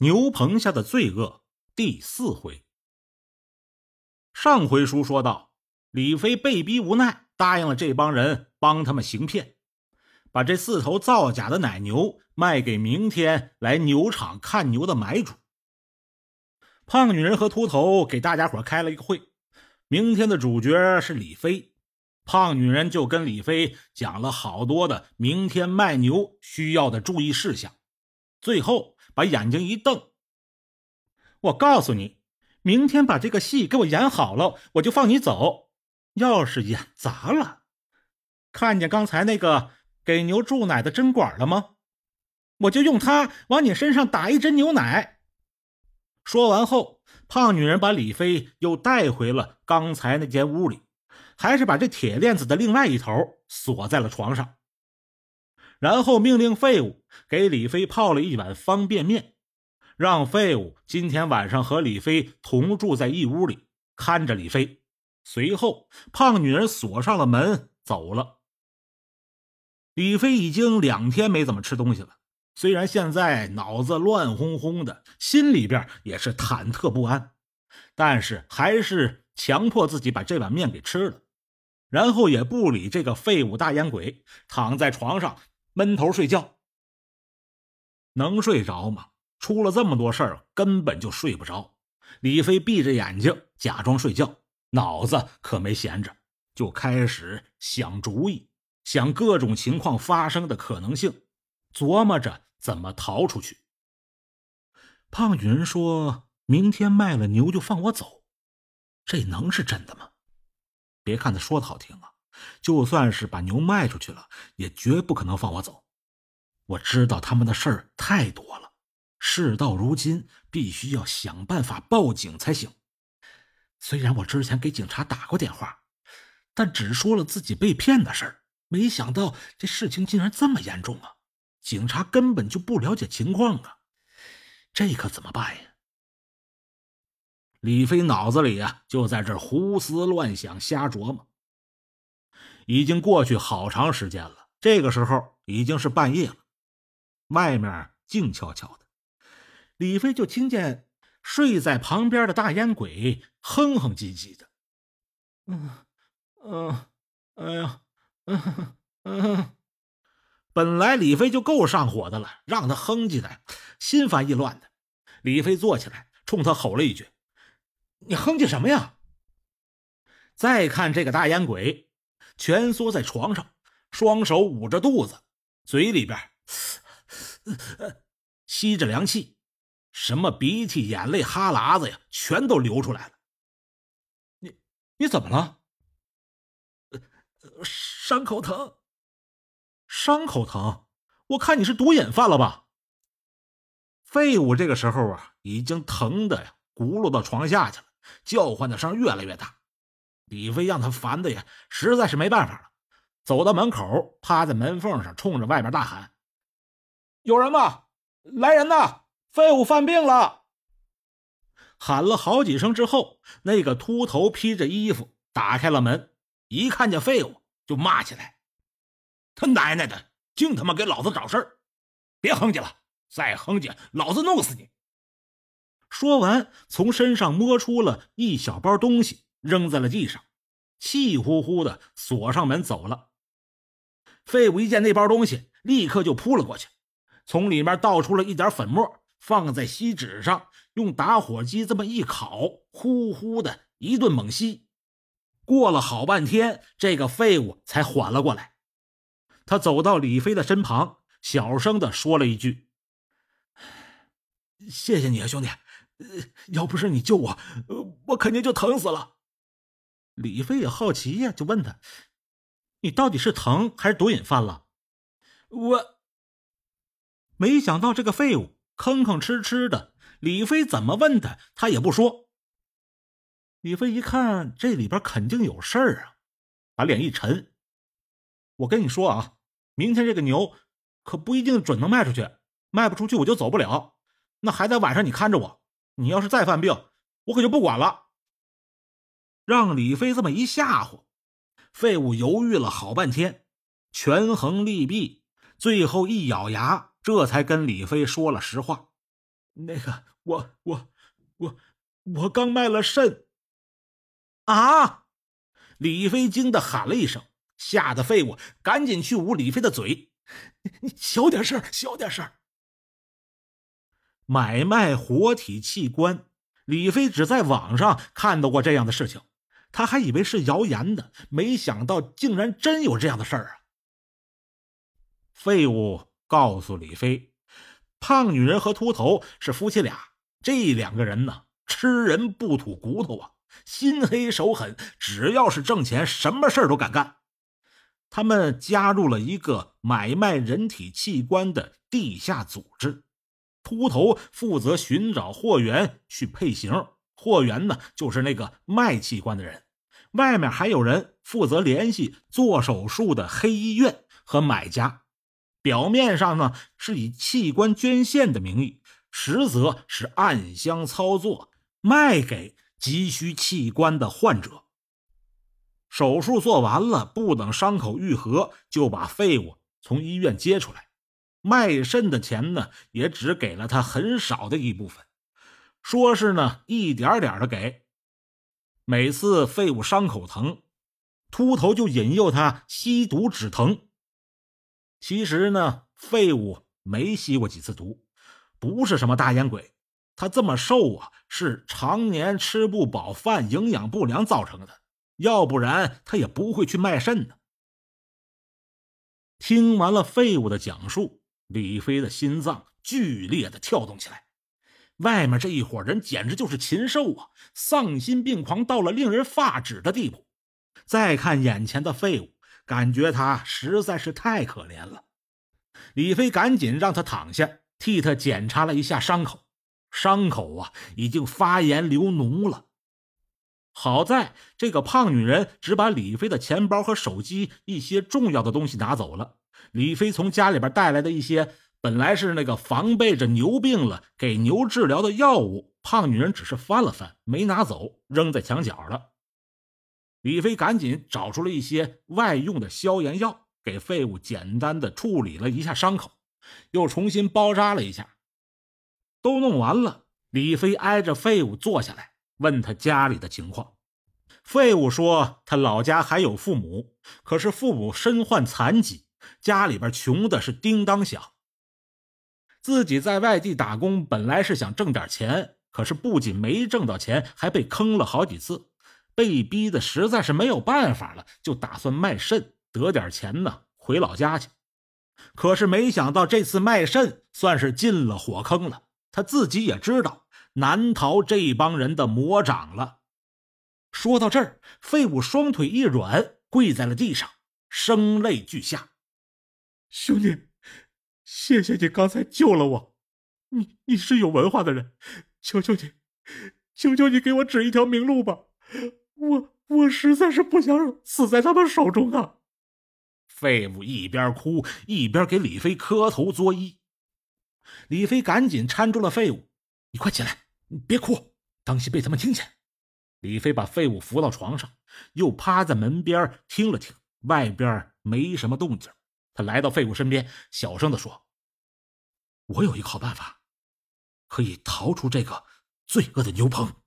牛棚下的罪恶第四回。上回书说到，李飞被逼无奈，答应了这帮人帮他们行骗，把这四头造假的奶牛卖给明天来牛场看牛的买主。胖女人和秃头给大家伙开了一个会，明天的主角是李飞。胖女人就跟李飞讲了好多的明天卖牛需要的注意事项，最后。把眼睛一瞪，我告诉你，明天把这个戏给我演好了，我就放你走。要是演砸了，看见刚才那个给牛注奶的针管了吗？我就用它往你身上打一针牛奶。说完后，胖女人把李飞又带回了刚才那间屋里，还是把这铁链子的另外一头锁在了床上。然后命令废物给李飞泡了一碗方便面，让废物今天晚上和李飞同住在一屋里，看着李飞。随后，胖女人锁上了门走了。李飞已经两天没怎么吃东西了，虽然现在脑子乱哄哄的，心里边也是忐忑不安，但是还是强迫自己把这碗面给吃了，然后也不理这个废物大烟鬼，躺在床上。闷头睡觉，能睡着吗？出了这么多事儿，根本就睡不着。李飞闭着眼睛假装睡觉，脑子可没闲着，就开始想主意，想各种情况发生的可能性，琢磨着怎么逃出去。胖女人说明天卖了牛就放我走，这能是真的吗？别看他说的好听啊。就算是把牛卖出去了，也绝不可能放我走。我知道他们的事儿太多了，事到如今，必须要想办法报警才行。虽然我之前给警察打过电话，但只说了自己被骗的事儿，没想到这事情竟然这么严重啊！警察根本就不了解情况啊，这可怎么办呀？李飞脑子里呀，就在这胡思乱想，瞎琢磨。已经过去好长时间了，这个时候已经是半夜了，外面静悄悄的。李飞就听见睡在旁边的大烟鬼哼哼唧唧的：“嗯嗯，哎呀，嗯嗯。”本来李飞就够上火的了，让他哼唧的，心烦意乱的。李飞坐起来，冲他吼了一句：“你哼唧什么呀？”再看这个大烟鬼。蜷缩在床上，双手捂着肚子，嘴里边吸着凉气，什么鼻涕、眼泪、哈喇子呀，全都流出来了。你你怎么了？伤口疼。伤口疼？我看你是毒瘾犯了吧？废物这个时候啊，已经疼的呀，轱辘到床下去了，叫唤的声越来越大。李飞让他烦的呀，实在是没办法了。走到门口，趴在门缝上，冲着外边大喊：“有人吗？来人呐！废物犯病了！”喊了好几声之后，那个秃头披着衣服打开了门，一看见废物就骂起来：“他奶奶的，净他妈给老子找事儿！别哼唧了，再哼唧，老子弄死你！”说完，从身上摸出了一小包东西。扔在了地上，气呼呼的锁上门走了。废物一见那包东西，立刻就扑了过去，从里面倒出了一点粉末，放在锡纸上，用打火机这么一烤，呼呼的一顿猛吸。过了好半天，这个废物才缓了过来。他走到李飞的身旁，小声的说了一句：“谢谢你啊，兄弟，要不是你救我，我肯定就疼死了。”李飞也好奇呀，就问他：“你到底是疼还是毒瘾犯了？”我没想到这个废物吭吭哧哧的，李飞怎么问他，他也不说。李飞一看这里边肯定有事儿啊，把脸一沉：“我跟你说啊，明天这个牛可不一定准能卖出去，卖不出去我就走不了。那还得晚上你看着我，你要是再犯病，我可就不管了。”让李飞这么一吓唬，废物犹豫了好半天，权衡利弊，最后一咬牙，这才跟李飞说了实话：“那个，我我我我刚卖了肾。”啊！李飞惊的喊了一声，吓得废物赶紧去捂李飞的嘴：“你小点声，小点声。”买卖活体器官，李飞只在网上看到过这样的事情，他还以为是谣言呢，没想到竟然真有这样的事儿啊！废物告诉李飞，胖女人和秃头是夫妻俩，这两个人呢，吃人不吐骨头啊，心黑手狠，只要是挣钱，什么事儿都敢干。他们加入了一个买卖人体器官的地下组织。秃头负责寻找货源去配型，货源呢就是那个卖器官的人。外面还有人负责联系做手术的黑医院和买家。表面上呢是以器官捐献的名义，实则是暗箱操作，卖给急需器官的患者。手术做完了，不等伤口愈合，就把废物从医院接出来。卖肾的钱呢，也只给了他很少的一部分，说是呢一点点的给。每次废物伤口疼，秃头就引诱他吸毒止疼。其实呢，废物没吸过几次毒，不是什么大烟鬼。他这么瘦啊，是常年吃不饱饭、营养不良造成的，要不然他也不会去卖肾呢。听完了废物的讲述。李飞的心脏剧烈的跳动起来，外面这一伙人简直就是禽兽啊！丧心病狂到了令人发指的地步。再看眼前的废物，感觉他实在是太可怜了。李飞赶紧让他躺下，替他检查了一下伤口，伤口啊已经发炎流脓了。好在这个胖女人只把李飞的钱包和手机一些重要的东西拿走了。李飞从家里边带来的一些本来是那个防备着牛病了给牛治疗的药物，胖女人只是翻了翻，没拿走，扔在墙角了。李飞赶紧找出了一些外用的消炎药，给废物简单的处理了一下伤口，又重新包扎了一下。都弄完了，李飞挨着废物坐下来，问他家里的情况。废物说他老家还有父母，可是父母身患残疾。家里边穷的是叮当响，自己在外地打工，本来是想挣点钱，可是不仅没挣到钱，还被坑了好几次，被逼的实在是没有办法了，就打算卖肾得点钱呢，回老家去。可是没想到这次卖肾算是进了火坑了，他自己也知道难逃这帮人的魔掌了。说到这儿，废物双腿一软，跪在了地上，声泪俱下。兄弟，谢谢你刚才救了我。你你是有文化的人，求求你，求求你给我指一条明路吧。我我实在是不想死在他们手中啊！废物一边哭一边给李飞磕头作揖。李飞赶紧搀住了废物：“你快起来，你别哭，当心被他们听见。”李飞把废物扶到床上，又趴在门边听了听，外边没什么动静。他来到废物身边，小声的说：“我有一个好办法，可以逃出这个罪恶的牛棚。”